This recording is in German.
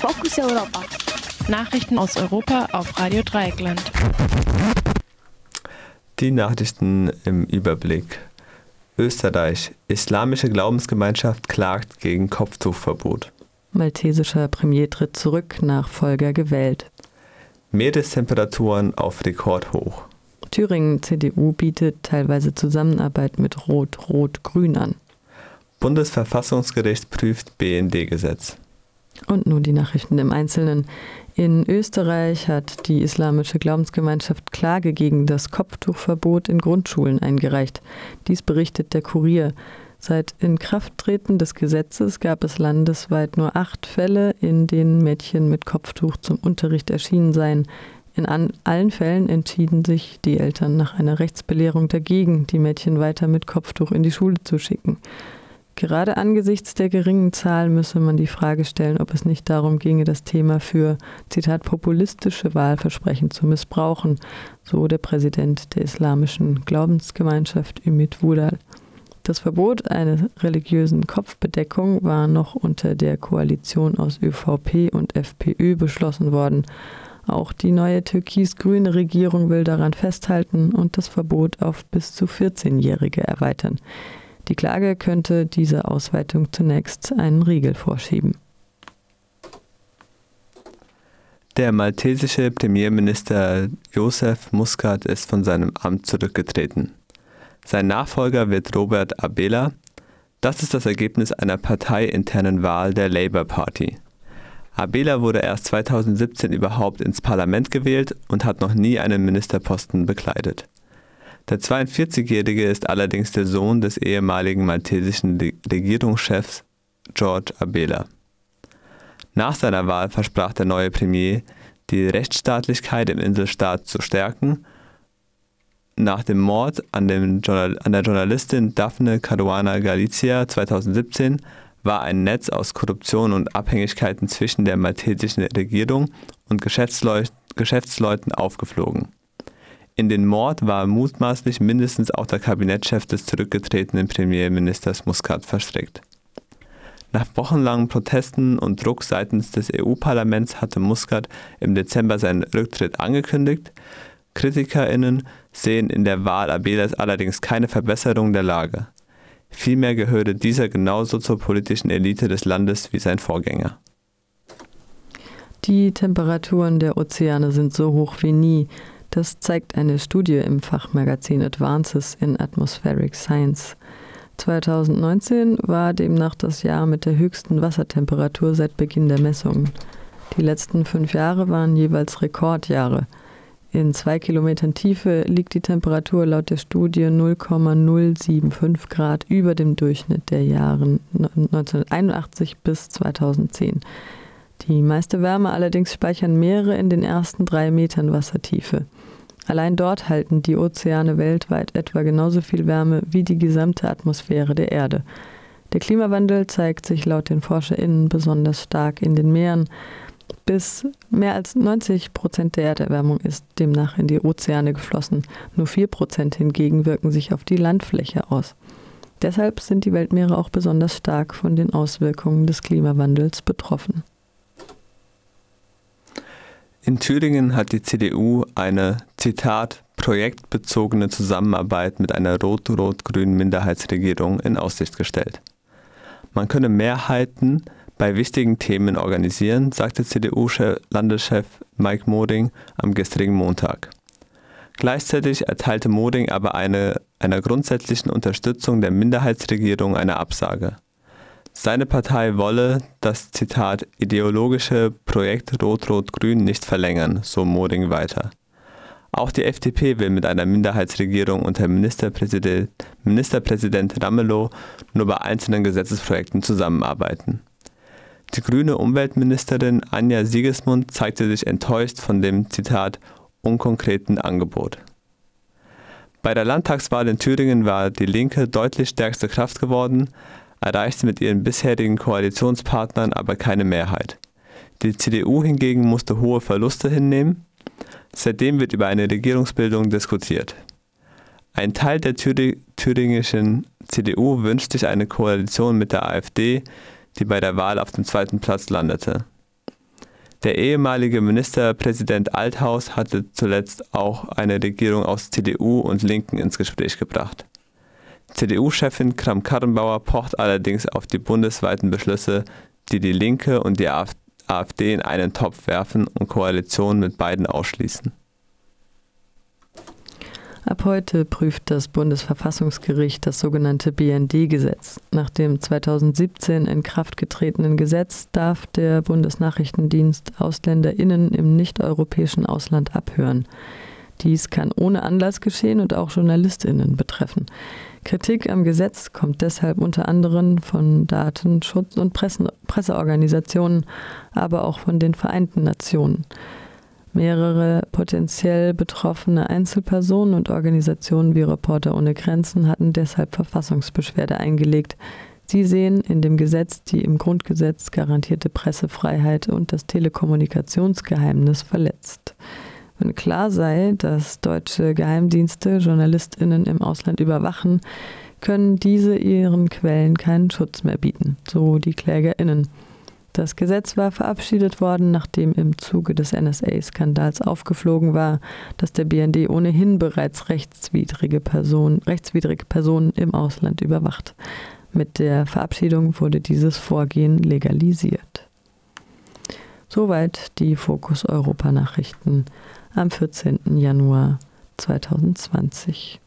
Fokus Europa. Nachrichten aus Europa auf Radio Dreieckland. Die Nachrichten im Überblick. Österreich. Islamische Glaubensgemeinschaft klagt gegen Kopftuchverbot. Maltesischer Premier tritt zurück, Nachfolger gewählt. Meerestemperaturen auf Rekordhoch. Thüringen CDU bietet teilweise Zusammenarbeit mit Rot-Rot-Grün an. Bundesverfassungsgericht prüft BND-Gesetz. Und nun die Nachrichten im Einzelnen. In Österreich hat die islamische Glaubensgemeinschaft Klage gegen das Kopftuchverbot in Grundschulen eingereicht. Dies berichtet der Kurier. Seit Inkrafttreten des Gesetzes gab es landesweit nur acht Fälle, in denen Mädchen mit Kopftuch zum Unterricht erschienen seien. In allen Fällen entschieden sich die Eltern nach einer Rechtsbelehrung dagegen, die Mädchen weiter mit Kopftuch in die Schule zu schicken. Gerade angesichts der geringen Zahl müsse man die Frage stellen, ob es nicht darum ginge, das Thema für, Zitat, populistische Wahlversprechen zu missbrauchen, so der Präsident der islamischen Glaubensgemeinschaft Ümit Wudal. Das Verbot einer religiösen Kopfbedeckung war noch unter der Koalition aus ÖVP und FPÖ beschlossen worden. Auch die neue türkis-grüne Regierung will daran festhalten und das Verbot auf bis zu 14-Jährige erweitern. Die Klage könnte dieser Ausweitung zunächst einen Riegel vorschieben. Der maltesische Premierminister Josef Muscat ist von seinem Amt zurückgetreten. Sein Nachfolger wird Robert Abela. Das ist das Ergebnis einer parteiinternen Wahl der Labour Party. Abela wurde erst 2017 überhaupt ins Parlament gewählt und hat noch nie einen Ministerposten bekleidet. Der 42-Jährige ist allerdings der Sohn des ehemaligen maltesischen Regierungschefs George Abela. Nach seiner Wahl versprach der neue Premier, die Rechtsstaatlichkeit im Inselstaat zu stärken. Nach dem Mord an, dem an der Journalistin Daphne Caruana Galizia 2017 war ein Netz aus Korruption und Abhängigkeiten zwischen der maltesischen Regierung und Geschäftsleuten aufgeflogen. In den Mord war mutmaßlich mindestens auch der Kabinettschef des zurückgetretenen Premierministers Muscat verstrickt. Nach wochenlangen Protesten und Druck seitens des EU-Parlaments hatte Muscat im Dezember seinen Rücktritt angekündigt. KritikerInnen sehen in der Wahl Abelas allerdings keine Verbesserung der Lage. Vielmehr gehörte dieser genauso zur politischen Elite des Landes wie sein Vorgänger. Die Temperaturen der Ozeane sind so hoch wie nie. Das zeigt eine Studie im Fachmagazin Advances in Atmospheric Science. 2019 war demnach das Jahr mit der höchsten Wassertemperatur seit Beginn der Messungen. Die letzten fünf Jahre waren jeweils Rekordjahre. In zwei Kilometern Tiefe liegt die Temperatur laut der Studie 0,075 Grad über dem Durchschnitt der Jahre 1981 bis 2010. Die meiste Wärme allerdings speichern Meere in den ersten drei Metern Wassertiefe. Allein dort halten die Ozeane weltweit etwa genauso viel Wärme wie die gesamte Atmosphäre der Erde. Der Klimawandel zeigt sich laut den ForscherInnen besonders stark in den Meeren. Bis mehr als 90 Prozent der Erderwärmung ist demnach in die Ozeane geflossen. Nur 4 Prozent hingegen wirken sich auf die Landfläche aus. Deshalb sind die Weltmeere auch besonders stark von den Auswirkungen des Klimawandels betroffen. In Thüringen hat die CDU eine, Zitat, projektbezogene Zusammenarbeit mit einer rot-rot-grünen Minderheitsregierung in Aussicht gestellt. Man könne Mehrheiten bei wichtigen Themen organisieren, sagte CDU-Landeschef Mike Moding am gestrigen Montag. Gleichzeitig erteilte Moding aber eine, einer grundsätzlichen Unterstützung der Minderheitsregierung eine Absage. Seine Partei wolle das Zitat ideologische Projekt Rot-Rot-Grün nicht verlängern, so Moding weiter. Auch die FDP will mit einer Minderheitsregierung unter Ministerpräsident, Ministerpräsident Ramelow nur bei einzelnen Gesetzesprojekten zusammenarbeiten. Die grüne Umweltministerin Anja Siegesmund zeigte sich enttäuscht von dem Zitat unkonkreten Angebot. Bei der Landtagswahl in Thüringen war die Linke deutlich stärkste Kraft geworden, erreichte mit ihren bisherigen Koalitionspartnern aber keine Mehrheit. Die CDU hingegen musste hohe Verluste hinnehmen. Seitdem wird über eine Regierungsbildung diskutiert. Ein Teil der thüringischen CDU wünscht sich eine Koalition mit der AfD, die bei der Wahl auf dem zweiten Platz landete. Der ehemalige Ministerpräsident Althaus hatte zuletzt auch eine Regierung aus CDU und Linken ins Gespräch gebracht. CDU-Chefin Kram-Karrenbauer pocht allerdings auf die bundesweiten Beschlüsse, die die Linke und die AfD in einen Topf werfen und Koalitionen mit beiden ausschließen. Ab heute prüft das Bundesverfassungsgericht das sogenannte BND-Gesetz. Nach dem 2017 in Kraft getretenen Gesetz darf der Bundesnachrichtendienst Ausländerinnen im nicht-europäischen Ausland abhören. Dies kann ohne Anlass geschehen und auch Journalistinnen betreffen. Kritik am Gesetz kommt deshalb unter anderem von Datenschutz- und Pressen Presseorganisationen, aber auch von den Vereinten Nationen. Mehrere potenziell betroffene Einzelpersonen und Organisationen wie Reporter ohne Grenzen hatten deshalb Verfassungsbeschwerde eingelegt. Sie sehen in dem Gesetz die im Grundgesetz garantierte Pressefreiheit und das Telekommunikationsgeheimnis verletzt. Wenn klar sei, dass deutsche Geheimdienste Journalistinnen im Ausland überwachen, können diese ihren Quellen keinen Schutz mehr bieten, so die Klägerinnen. Das Gesetz war verabschiedet worden, nachdem im Zuge des NSA-Skandals aufgeflogen war, dass der BND ohnehin bereits rechtswidrige, Person, rechtswidrige Personen im Ausland überwacht. Mit der Verabschiedung wurde dieses Vorgehen legalisiert. Soweit die Fokus Europa Nachrichten am 14. Januar 2020.